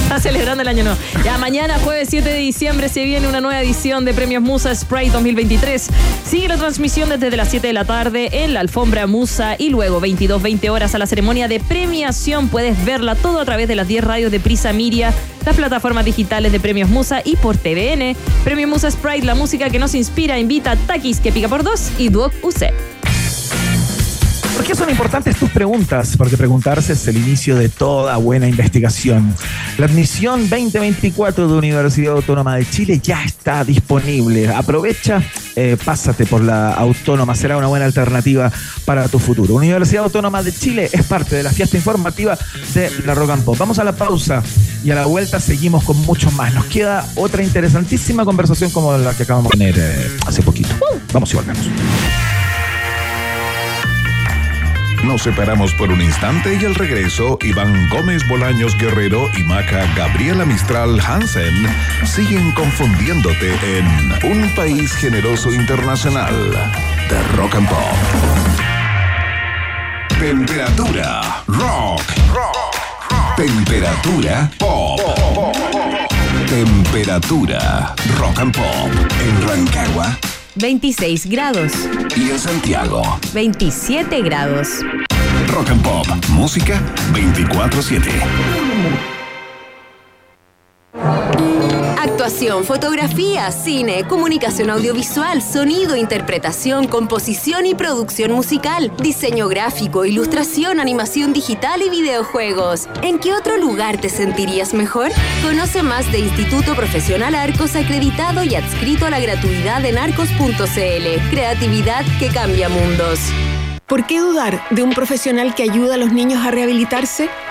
Está celebrando el año nuevo. Ya mañana, jueves 7 de diciembre, se viene una nueva edición de Premios Musa Sprite 2023. Sigue la transmisión desde las 7 de la tarde en la alfombra Musa y luego 22-20 horas a la ceremonia de premiación. Puedes verla todo a través de las 10 radios de Prisa Miria, las plataformas digitales de Premios Musa y por TVN. Premios Musa Sprite, la música que nos inspira, invita a Takis que pica por dos y Duoc UC. ¿Por qué son importantes tus preguntas? Porque preguntarse es el inicio de toda buena investigación. La admisión 2024 de Universidad Autónoma de Chile ya está disponible. Aprovecha, eh, pásate por la autónoma, será una buena alternativa para tu futuro. Universidad Autónoma de Chile es parte de la fiesta informativa de la Pop. Vamos a la pausa y a la vuelta seguimos con mucho más. Nos queda otra interesantísima conversación como la que acabamos de tener eh, hace poquito. Vamos y volvemos. Nos separamos por un instante y al regreso, Iván Gómez Bolaños Guerrero y Maca Gabriela Mistral Hansen siguen confundiéndote en Un País Generoso Internacional de Rock and Pop. Temperatura rock. Temperatura pop. Temperatura rock and pop en Rancagua 26 grados, y en Santiago. 27 grados. Rock and Pop. Música 24-7. Actuación, fotografía, cine, comunicación audiovisual, sonido, interpretación, composición y producción musical, diseño gráfico, ilustración, animación digital y videojuegos. ¿En qué otro lugar te sentirías mejor? Conoce más de Instituto Profesional Arcos acreditado y adscrito a la gratuidad en arcos.cl. Creatividad que cambia mundos. ¿Por qué dudar de un profesional que ayuda a los niños a rehabilitarse?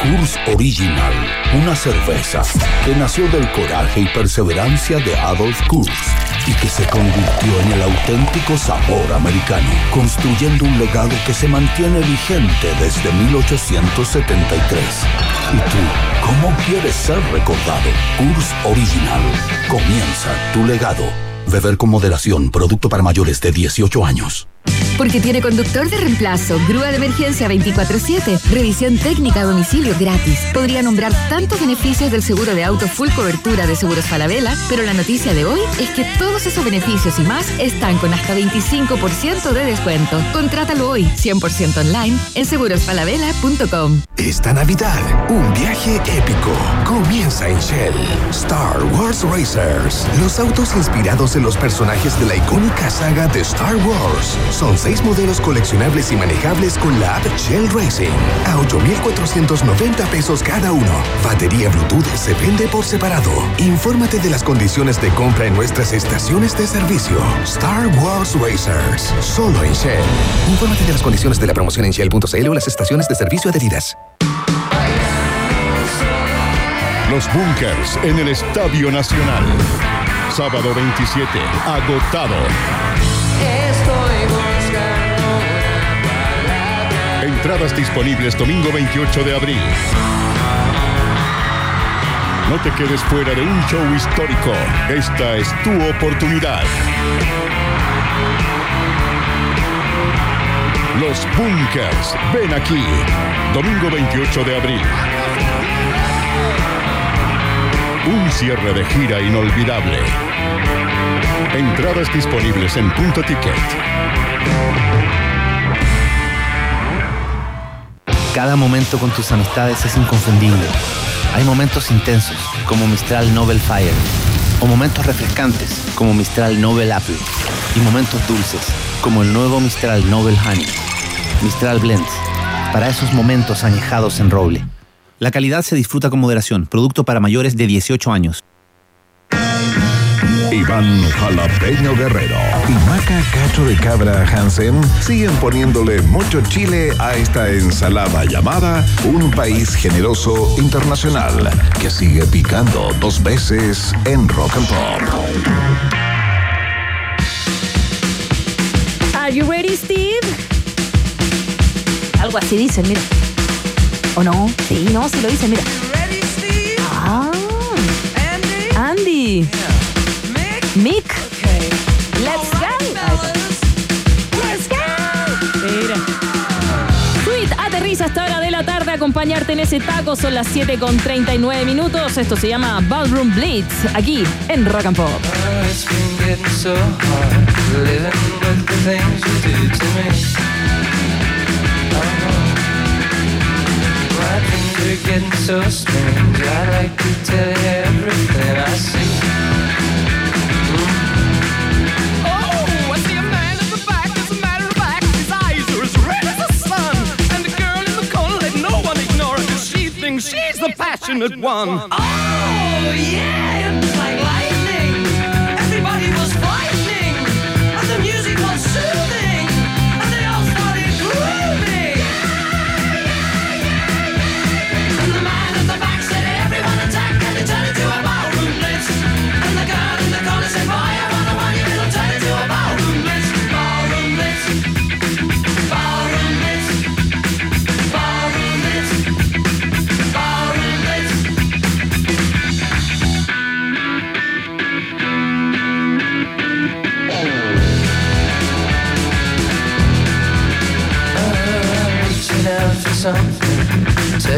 Kurs Original, una cerveza que nació del coraje y perseverancia de Adolf Kurs y que se convirtió en el auténtico sabor americano, construyendo un legado que se mantiene vigente desde 1873. ¿Y tú, cómo quieres ser recordado? Kurs Original. Comienza tu legado. Beber con moderación, producto para mayores de 18 años. Porque tiene conductor de reemplazo, grúa de emergencia 24-7, revisión técnica a domicilio gratis. Podría nombrar tantos beneficios del seguro de auto full cobertura de Seguros Falabella, pero la noticia de hoy es que todos esos beneficios y más están con hasta 25% de descuento. Contrátalo hoy, 100% online, en segurosfalabella.com. Esta Navidad, un viaje épico comienza en Shell. Star Wars Racers. Los autos inspirados en los personajes de la icónica saga de Star Wars. Son seis modelos coleccionables y manejables con la app Shell Racing. A 8,490 pesos cada uno. Batería Bluetooth se vende por separado. Infórmate de las condiciones de compra en nuestras estaciones de servicio. Star Wars Racers. Solo en Shell. Infórmate de las condiciones de la promoción en Shell.cl o las estaciones de servicio adheridas. Los Bunkers en el Estadio Nacional. Sábado 27, agotado. Entradas disponibles domingo 28 de abril. No te quedes fuera de un show histórico. Esta es tu oportunidad. Los Bunkers. Ven aquí. Domingo 28 de abril. Un cierre de gira inolvidable. Entradas disponibles en punto ticket. Cada momento con tus amistades es inconfundible. Hay momentos intensos, como Mistral Nobel Fire, o momentos refrescantes, como Mistral Nobel Apple, y momentos dulces, como el nuevo Mistral Nobel Honey. Mistral Blends, para esos momentos añejados en roble. La calidad se disfruta con moderación, producto para mayores de 18 años. Iván Jalapeño Guerrero y Maca Cacho de Cabra Hansen siguen poniéndole mucho chile a esta ensalada llamada Un País Generoso Internacional, que sigue picando dos veces en Rock and Pop. Are you ready, Steve? Algo así dicen, mira. ¿O no? Sí, no, sí lo dicen, mira. Acompañarte en ese taco. Son las 7 con 39 minutos. Esto se llama Ballroom Blitz. Aquí en Rock and Pop. Oh, getting so strange. I like to tell you everything I see. One. Oh, yeah,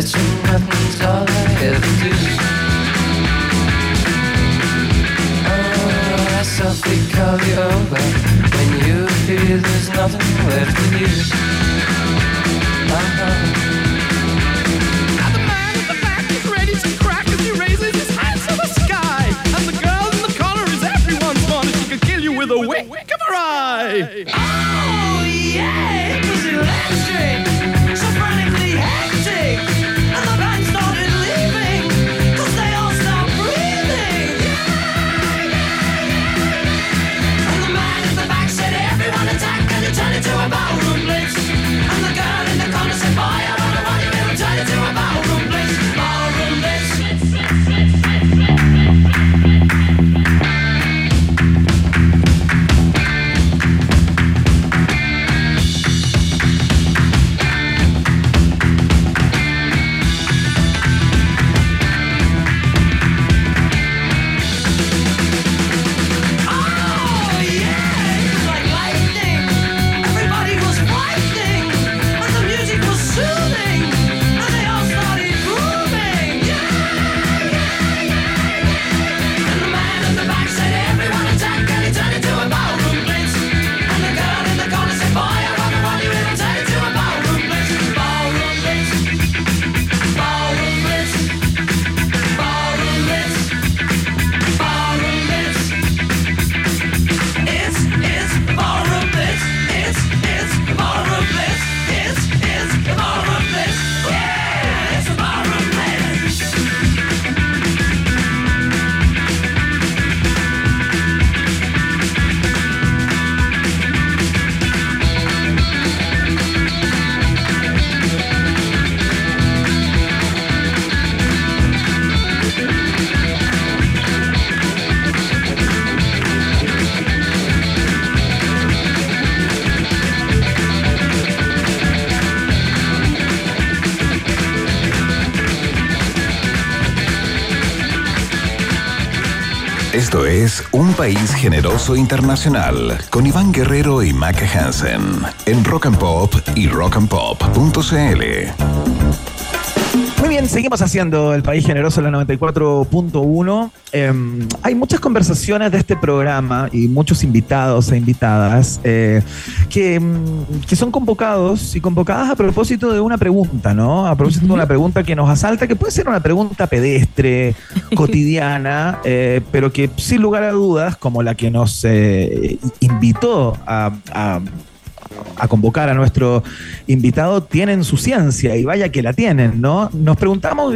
touching nothing's all I ever do. Oh, I softly call you over when you feel there's nothing left of you. Uh-huh. Now the man at the back is Esto es Un País Generoso Internacional con Iván Guerrero y Maca Hansen en Rock and Pop y rockandpop.cl. Bien, seguimos haciendo El País Generoso en la 94.1. Eh, hay muchas conversaciones de este programa y muchos invitados e invitadas eh, que, mm, que son convocados y convocadas a propósito de una pregunta, ¿no? A propósito de una pregunta que nos asalta, que puede ser una pregunta pedestre, cotidiana, eh, pero que sin lugar a dudas, como la que nos eh, invitó a- a a convocar a nuestro invitado tienen su ciencia y vaya que la tienen, ¿no? Nos preguntamos,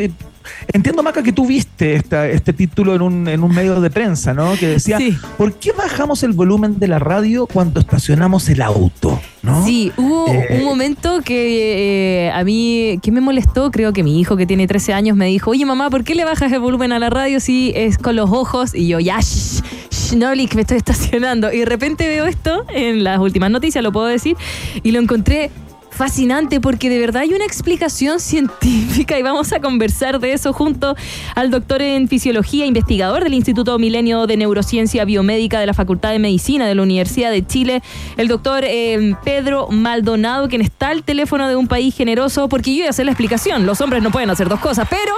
entiendo Maca que tú viste esta- este título en un, en un medio de prensa, ¿no? Que decía, ¿por qué bajamos el volumen de la radio cuando estacionamos el auto? ¿no? Sí, hubo Eh, un momento que eh, a mí, que me molestó, creo que mi hijo que tiene 13 años me dijo, oye mamá, ¿por qué le bajas el volumen a la radio si es con los ojos? Y yo, ya, shh, shh, que me estoy estacionando. Y de repente veo esto en las últimas noticias, lo puedo decir, y lo encontré fascinante porque de verdad hay una explicación científica y vamos a conversar de eso junto al doctor en fisiología, investigador del Instituto Milenio de Neurociencia Biomédica de la Facultad de Medicina de la Universidad de Chile, el doctor eh, Pedro Maldonado, quien está al teléfono de un país generoso, porque yo a hacer la explicación, los hombres no pueden hacer dos cosas, pero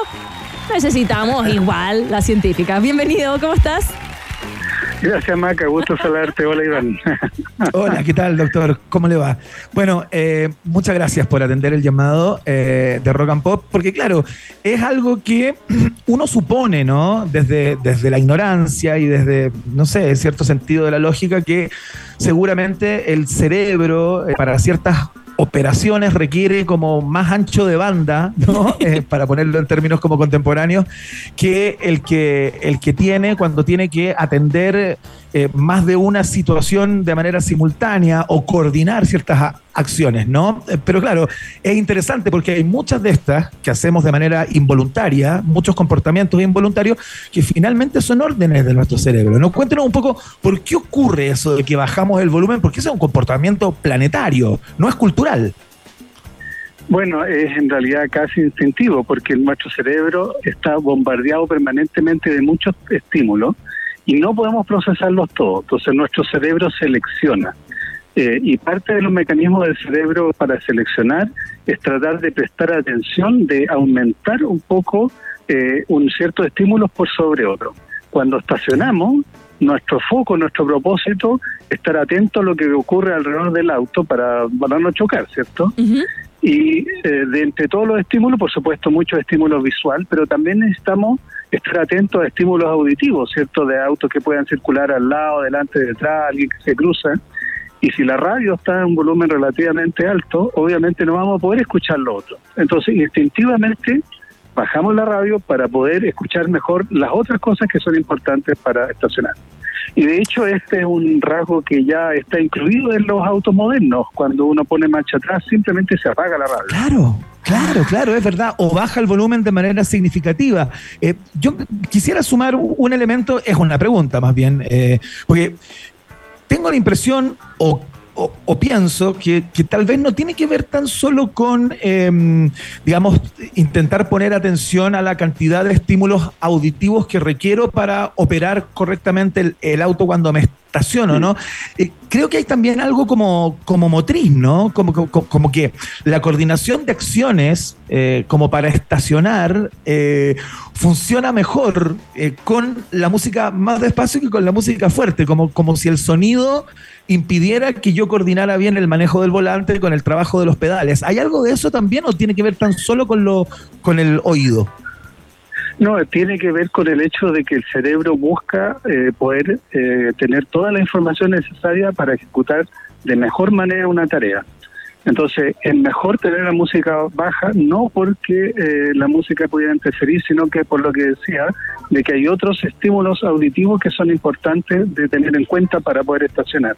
necesitamos igual la científica. Bienvenido, ¿cómo estás? Gracias, Maca. Gusto saludarte. Hola, Iván. Hola, ¿qué tal, doctor? ¿Cómo le va? Bueno, eh, muchas gracias por atender el llamado eh, de Rock and Pop, porque claro, es algo que uno supone, ¿no? Desde, desde la ignorancia y desde, no sé, cierto sentido de la lógica, que seguramente el cerebro eh, para ciertas operaciones requiere como más ancho de banda, ¿no? Eh, para ponerlo en términos como contemporáneos, que el que, el que tiene cuando tiene que atender eh, más de una situación de manera simultánea o coordinar ciertas acciones, ¿no? Eh, Pero claro, es interesante porque hay muchas de estas que hacemos de manera involuntaria, muchos comportamientos involuntarios que finalmente son órdenes de nuestro cerebro, ¿no? Cuéntenos un poco por qué ocurre eso de que bajamos el volumen, porque ese es un comportamiento planetario, no es cultural. Bueno, es en realidad casi instintivo porque nuestro cerebro está bombardeado permanentemente de muchos estímulos y no podemos procesarlos todos. Entonces nuestro cerebro selecciona. Eh, y parte de los mecanismos del cerebro para seleccionar es tratar de prestar atención, de aumentar un poco eh, un cierto estímulo por sobre otro. Cuando estacionamos, nuestro foco, nuestro propósito, estar atento a lo que ocurre alrededor del auto para, para no chocar, ¿cierto? Y eh, de entre todos los estímulos, por supuesto, muchos estímulos visual, pero también necesitamos estar atentos a estímulos auditivos, ¿cierto? De autos que puedan circular al lado, delante, detrás, alguien que se cruza. Y si la radio está en un volumen relativamente alto, obviamente no vamos a poder escuchar lo otro. Entonces, instintivamente, bajamos la radio para poder escuchar mejor las otras cosas que son importantes para estacionar. Y de hecho este es un rasgo que ya está incluido en los autos modernos. Cuando uno pone marcha atrás simplemente se apaga la radio. Claro, claro, claro, es verdad. O baja el volumen de manera significativa. Eh, yo quisiera sumar un elemento, es una pregunta más bien, eh, porque tengo la impresión o, o- pienso que, tal vez no tiene que ver tan solo con, eh, digamos, intentar poner atención a la cantidad de estímulos auditivos que requiero para operar correctamente el, el auto cuando me ¿no? Eh, creo que hay también algo como, como motriz, ¿no? Como, como, como que la coordinación de acciones eh, como para estacionar eh, funciona mejor con la música más despacio que con la música fuerte, como, como si el sonido impidiera que yo coordinara bien el manejo del volante con el trabajo de los pedales. ¿Hay algo de eso también o tiene que ver tan solo con, lo, con el oído? No, tiene que ver con el hecho de que el cerebro busca eh, poder eh, tener toda la información necesaria para ejecutar de mejor manera una tarea. Entonces, es mejor tener la música baja, no porque eh, la música pudiera interferir, sino que por lo que decía, de que hay otros estímulos auditivos que son importantes de tener en cuenta para poder estacionar.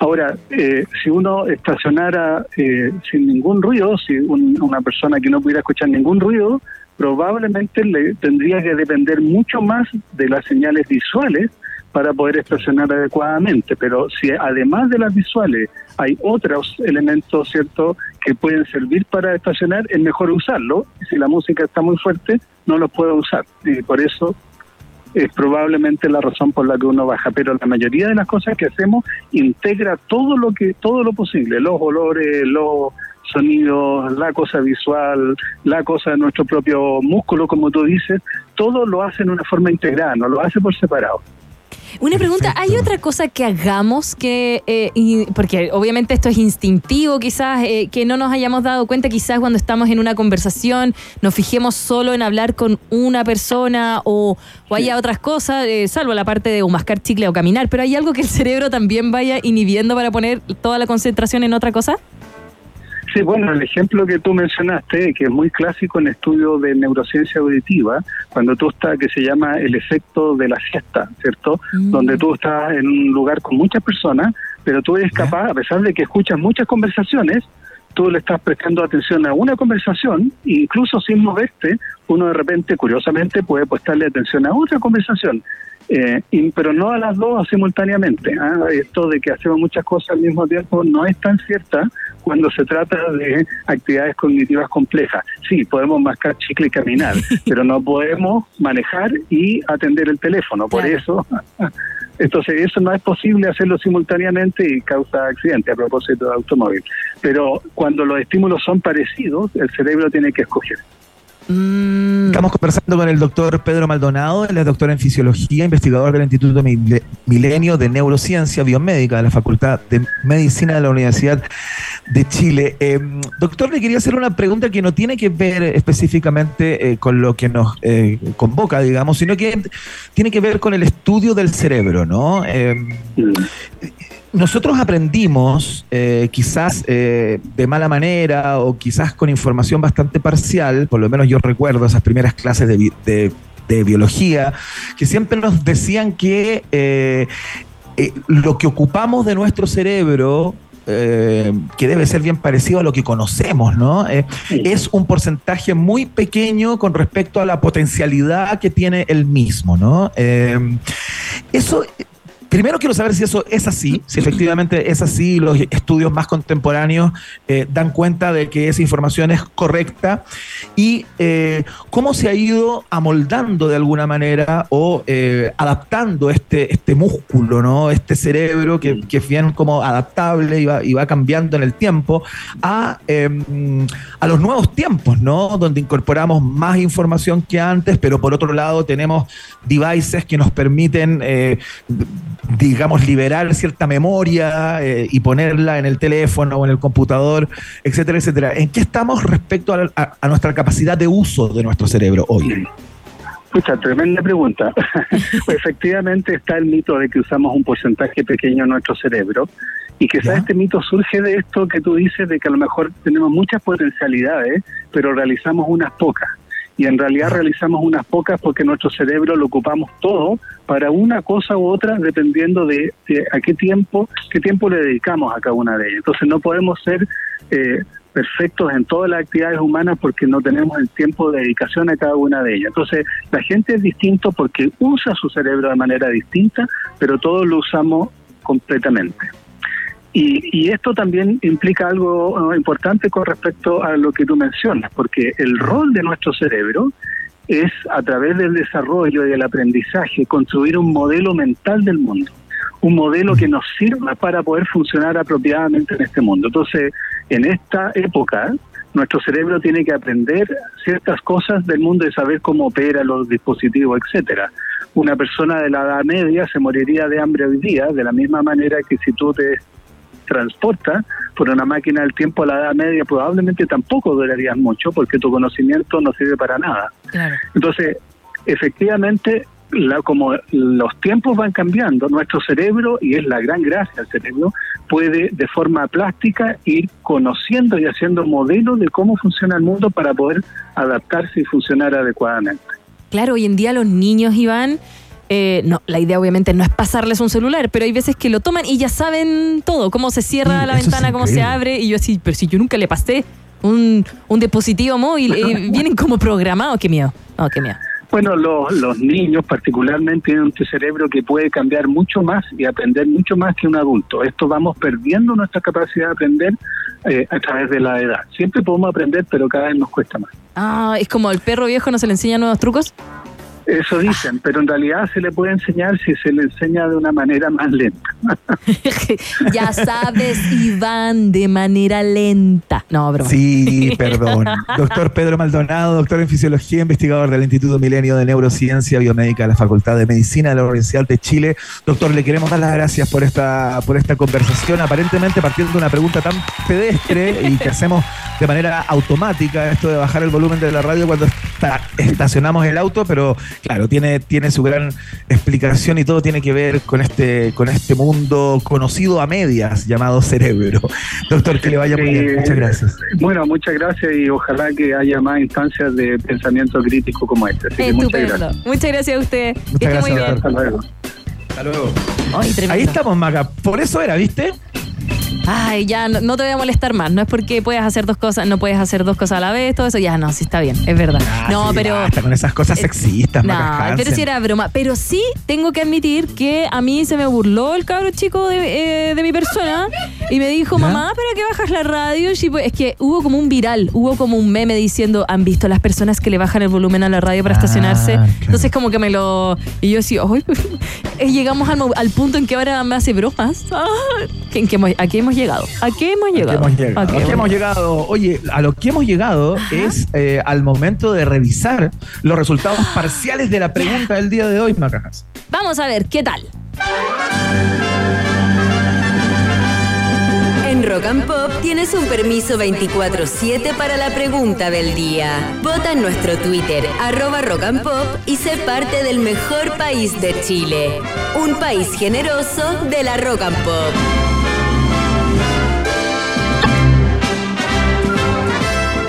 Ahora, eh, si uno estacionara eh, sin ningún ruido, si un- una persona que no pudiera escuchar ningún ruido, probablemente le tendría que depender mucho más de las señales visuales para poder estacionar adecuadamente. Pero si además de las visuales hay otros elementos, ¿cierto?, que pueden servir para estacionar, es mejor usarlo. Si la música está muy fuerte, no los puedo usar. Y por eso es probablemente la razón por la que uno baja, pero la mayoría de las cosas que hacemos integra todo lo que todo lo posible, los olores, los sonidos, la cosa visual, la cosa de nuestro propio músculo, como tú dices, todo lo hace en una forma integrada, no lo hace por separado. Una pregunta, ¿hay otra cosa que hagamos que, eh, y- porque obviamente esto es instintivo quizás, eh, que no nos hayamos dado cuenta quizás cuando estamos en una conversación, nos fijemos solo en hablar con una persona o, o haya otras cosas, eh, salvo la parte de o mascar chicle o caminar, pero hay algo que el cerebro también vaya inhibiendo para poner toda la concentración en otra cosa? Sí, bueno, el ejemplo que tú mencionaste, que es muy clásico en estudios de neurociencia auditiva, cuando tú estás, que se llama el efecto de la siesta, ¿cierto? Donde tú estás en un lugar con muchas personas, pero tú eres capaz, a pesar de que escuchas muchas conversaciones, tú le estás prestando atención a una conversación, incluso sin moverte, uno de repente, curiosamente, puede prestarle atención a otra conversación. Eh, y- pero no a las dos simultáneamente. ¿ah? Esto de que hacemos muchas cosas al mismo tiempo no es tan cierta cuando se trata de actividades cognitivas complejas. Sí, podemos mascar chicle y caminar, pero no podemos manejar y atender el teléfono. Por eso, entonces eso no es posible hacerlo simultáneamente y causa accidente a propósito de automóvil. Pero cuando los estímulos son parecidos, el cerebro tiene que escoger. Estamos conversando con el doctor Pedro Maldonado, él es doctor en fisiología, investigador del Instituto Mil- Milenio de Neurociencia Biomédica de la Facultad de Medicina de la Universidad de Chile. Eh, doctor, le quería hacer una pregunta que no tiene que ver específicamente eh, con lo que nos eh, convoca, digamos, sino que tiene que ver con el estudio del cerebro, ¿no? Eh, nosotros aprendimos, eh, quizás eh, de mala manera o quizás con información bastante parcial, por lo menos yo recuerdo esas primeras clases de, bi- de- de biología, que siempre nos decían que eh, lo que ocupamos de nuestro cerebro, eh, que debe ser bien parecido a lo que conocemos, ¿no? Eh, es un porcentaje muy pequeño con respecto a la potencialidad que tiene el mismo, ¿no? Eh, eso Primero quiero saber si eso es así, si efectivamente es así, los estudios más contemporáneos eh, dan cuenta de que esa información es correcta y eh, cómo se ha ido amoldando de alguna manera o eh, adaptando este, este músculo, ¿no? este cerebro que, que es bien como adaptable y va, y va cambiando en el tiempo a, eh, a los nuevos tiempos, ¿no? donde incorporamos más información que antes, pero por otro lado tenemos devices que nos permiten digamos, liberar cierta memoria eh, y ponerla en el teléfono o en el computador, etcétera, etcétera. ¿En qué estamos respecto a, a- a nuestra capacidad de uso de nuestro cerebro hoy? Escucha, tremenda pregunta. Efectivamente está el mito de que usamos un porcentaje pequeño de nuestro cerebro y quizás este mito surge de esto que tú dices de que a lo mejor tenemos muchas potencialidades, pero realizamos unas pocas. Y en realidad realizamos unas pocas porque nuestro cerebro lo ocupamos todo para una cosa u otra dependiendo de, de a qué tiempo, qué tiempo le dedicamos a cada una de ellas. Entonces no podemos ser eh, perfectos en todas las actividades humanas porque no tenemos el tiempo de dedicación a cada una de ellas. Entonces, la gente es distinto porque usa su cerebro de manera distinta, pero todos lo usamos completamente. Y, y esto también implica algo eh, importante con respecto a lo que tú mencionas, porque el rol de nuestro cerebro es, a través del desarrollo y del aprendizaje, construir un modelo mental del mundo un modelo que nos sirva para poder funcionar apropiadamente en este mundo. Entonces, en esta época, nuestro cerebro tiene que aprender ciertas cosas del mundo y saber cómo opera los dispositivos, etcétera. Una persona de la edad media se moriría de hambre hoy día, de la misma manera que si tú te transportas por una máquina del tiempo a la edad media, probablemente tampoco durarías mucho porque tu conocimiento no sirve para nada. Entonces, efectivamente, la- como los tiempos van cambiando, nuestro cerebro, y es la gran gracia del cerebro, puede de forma plástica ir conociendo y haciendo modelos de cómo funciona el mundo para poder adaptarse y funcionar adecuadamente. Claro, hoy en día los niños, Iván, eh, no, la idea obviamente no es pasarles un celular, pero hay veces que lo toman y ya saben todo, cómo se cierra la ventana, cómo se abre, y yo así, pero si yo nunca le pasé un, un dispositivo móvil, eh, vienen como programados, qué miedo, no, qué miedo. Bueno, los, los niños particularmente tienen un cerebro que puede cambiar mucho más y aprender mucho más que un adulto. Esto vamos perdiendo nuestra capacidad de aprender eh, a través de la edad. Siempre podemos aprender, pero cada vez nos cuesta más. Ah, es como el perro viejo no se le enseña nuevos trucos. Eso dicen, pero en realidad se le puede enseñar si se le enseña de una manera más lenta. ya sabes, Iván, de manera lenta. No, broma. Sí, perdón. Doctor Pedro Maldonado, doctor en fisiología, investigador del Instituto Milenio de Neurociencia Biomédica de la Facultad de Medicina de la Universidad de Chile. Doctor, le queremos dar las gracias por esta, por esta conversación, aparentemente partiendo de una pregunta tan pedestre y que hacemos de manera automática, esto de bajar el volumen de la radio cuando está- estacionamos el auto, pero claro, tiene, tiene su gran explicación y todo tiene que ver con este, con este mundo conocido a medias llamado cerebro. Doctor, que le vaya muy bien. Muchas gracias. Bueno, muchas gracias y ojalá que haya más instancias de pensamiento crítico como este. Así que muchas Estupendo. gracias. Muchas gracias a usted. que esté muy bien. Hasta luego. Hasta luego. Ay. Ahí estamos, Maca. Por eso era, ¿viste? Ay, ya no, no te voy a molestar más. No es porque puedas hacer dos cosas, no puedes hacer dos cosas a la vez, todo eso. Ya no, sí está bien, es verdad. no, Ah, Sí, pero. basta con esas cosas sexistas, No, Maca pero si era broma. Pero sí tengo que admitir que a mí se me burló el cabro chico de, eh, de mi persona y me dijo, mamá, ¿para qué bajas la radio? Y pues, es que hubo como un viral, hubo como un meme diciendo, ¿han visto las personas que le bajan el volumen a la radio para Ah, estacionarse? claro. Entonces como que me lo... Y yo así, "Ay, eh, llegamos al, punto en que ahora me hace bromas. Ah, ¿en ¿A qué hemos llegado? ¿A qué hemos llegado? hemos llegado. ¿A qué ¿A qué hemos llegado? Oye, a lo que hemos llegado es eh, al momento de revisar los resultados parciales de la pregunta del día de hoy, Maca Hansen. Vamos a ver, ¿qué tal? En Rock and Pop tienes un permiso 24-7 para la pregunta del día. Vota en nuestro Twitter, arroba Rock and Pop, y sé parte del mejor país de Chile. Un país generoso de la Rock and Pop.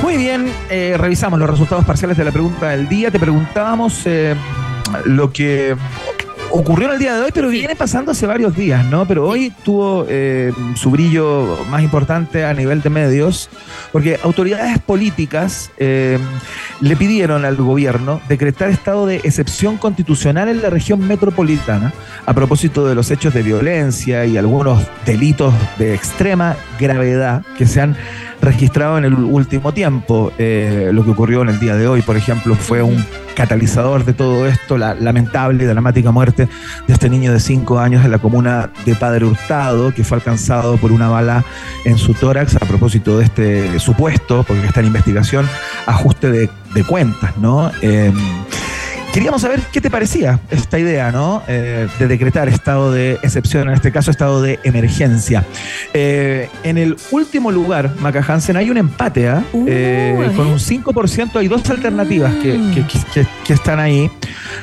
Muy bien, eh, revisamos los resultados parciales de la pregunta del día. Te preguntábamos eh, lo que ocurrió en el día de hoy, pero viene pasando hace varios días, ¿no? Pero hoy tuvo eh, su brillo más importante a nivel de medios, porque autoridades políticas eh, le pidieron al gobierno decretar estado de excepción constitucional en la región metropolitana a propósito de los hechos de violencia y algunos delitos de extrema gravedad que se han registrado en el último tiempo. Eh, lo que ocurrió en el día de hoy, por ejemplo, fue un catalizador de todo esto, la lamentable y dramática muerte de este niño de 5 años en la comuna de Padre Hurtado, que fue alcanzado por una bala en su tórax a propósito de este supuesto, porque está en investigación, ajuste de, cuentas, ¿no? Eh, Queríamos saber qué te parecía esta idea, ¿no? Eh, de decretar estado de excepción, en este caso estado de emergencia. Eh, en el último lugar, Maca Hansen, hay un empate, ¿ah? Eh, con un 5% hay dos alternativas que, que- que- que están ahí.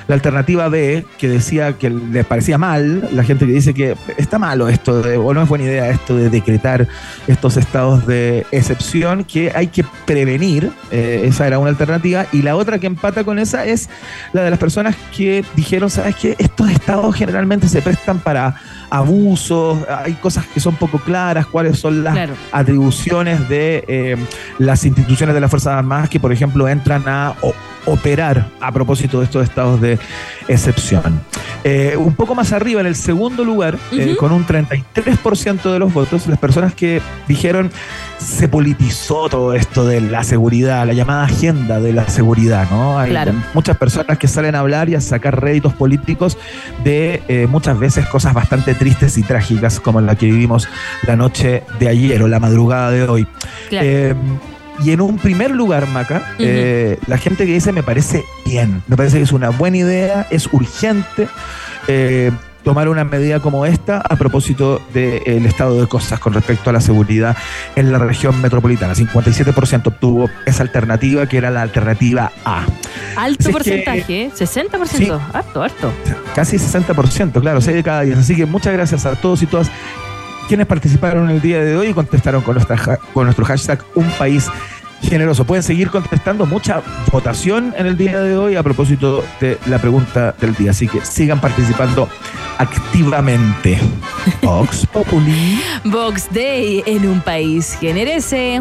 La alternativa B, que decía que le parecía mal, la gente que dice que está malo esto, de- o no es buena idea esto de decretar estos estados de excepción, que hay que prevenir, esa era una alternativa, y la otra que empata con esa es la de las personas que dijeron, ¿sabes qué? Estos estados generalmente se prestan para abusos, hay cosas que son poco claras, cuáles son las Claro. atribuciones de eh, las instituciones de las Fuerzas Armadas que, por ejemplo, entran a operar a propósito de estos estados de excepción. Eh, un poco más arriba, en el segundo lugar, eh, Ujú. con un 33% de los votos, las personas que dijeron se politizó todo esto de la seguridad, la llamada agenda de la seguridad, ¿no? Hay Claro. muchas personas que salen a hablar y a sacar réditos políticos de eh, muchas veces cosas bastante tristes y trágicas como la que vivimos la noche de ayer o la madrugada de hoy. Claro. Y en un primer lugar, Maca, eh, la gente que dice me parece bien, me parece que es una buena idea, es urgente eh, tomar una medida como esta a propósito del estado de cosas con respecto a la seguridad en la región metropolitana. 57% obtuvo esa alternativa que era la alternativa A. Alto es que- porcentaje, ¿eh? 60%. Harto, harto. Casi 60%, claro, 6 de cada 10. Así que muchas gracias a todos y todas quienes participaron el día de hoy y contestaron con, nuestra, con nuestro hashtag Un País Generoso. Pueden seguir contestando mucha votación en el día de hoy a propósito de la pregunta del día. Así que sigan participando activamente. Vox Populi. Box Day en un país generese.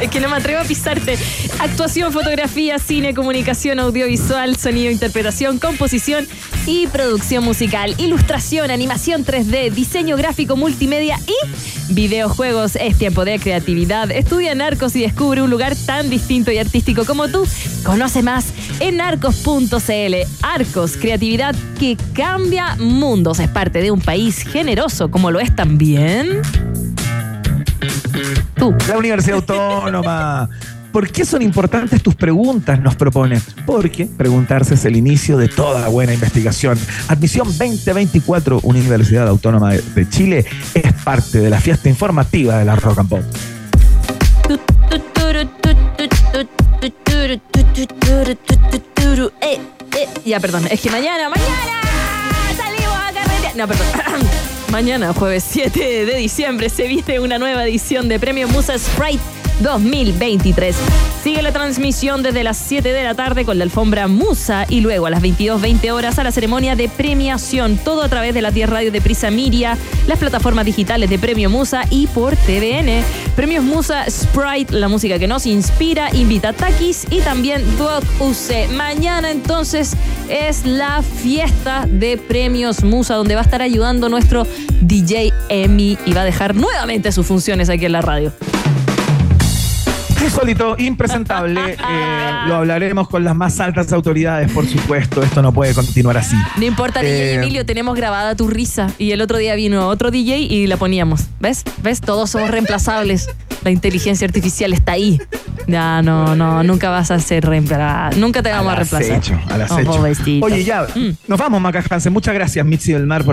Es que no me atrevo a pisarte. Actuación, fotografía, cine, comunicación, audiovisual, sonido, interpretación, composición y producción musical. Ilustración, animación 3D, diseño gráfico multimedia y videojuegos. Es tiempo de creatividad. Estudia Narcos y descubre un lugar tan distinto y artístico como tú. Conoce más en narcos.cl. Arcos, creatividad que cambia mundos. Es parte de un país generoso como lo es también. Tú. La Universidad Autónoma. ¿Por qué son importantes tus preguntas? Nos propone. Porque preguntarse es el inicio de toda buena investigación. Admisión 2024, Universidad Autónoma de, de Chile, es parte de la fiesta informativa de la Rock and Pop. Eh, eh, Ya, perdón, es que mañana, mañana salimos a carretera. No, perdón. mañana, jueves 7 de diciembre, se viene una nueva edición de Premio Musa Sprite 2023. Sigue la transmisión desde las 7 de la tarde con la alfombra Musa y luego a las 22.20 horas a la ceremonia de premiación. Todo a través de la 10 radio de Prisa Miria, las plataformas digitales de Premio Musa y por TVN. Premios Musa Sprite, la música que nos inspira, invita a Takis y también Doc UC. Mañana entonces es la fiesta de Premios Musa, donde va a estar ayudando nuestro DJ Emi y va a dejar nuevamente sus funciones aquí en la radio. Insólito, impresentable. eh, lo hablaremos con las más altas autoridades, por supuesto. Esto no puede continuar así. No importa, DJ Eh, Emilio, tenemos grabada tu risa. Y el otro día vino otro DJ y la poníamos. ¿Ves? ¿Ves? Todos somos reemplazables. La inteligencia artificial está ahí. Ya, no, no, nunca vas a ser reemplazado. Nunca te vamos a, Al reemplazar. acecho, al Oh, acecho. pobrecito. Oye, ya, nos vamos, Maca Hansen. Muchas gracias, Mitzi del Mar, por la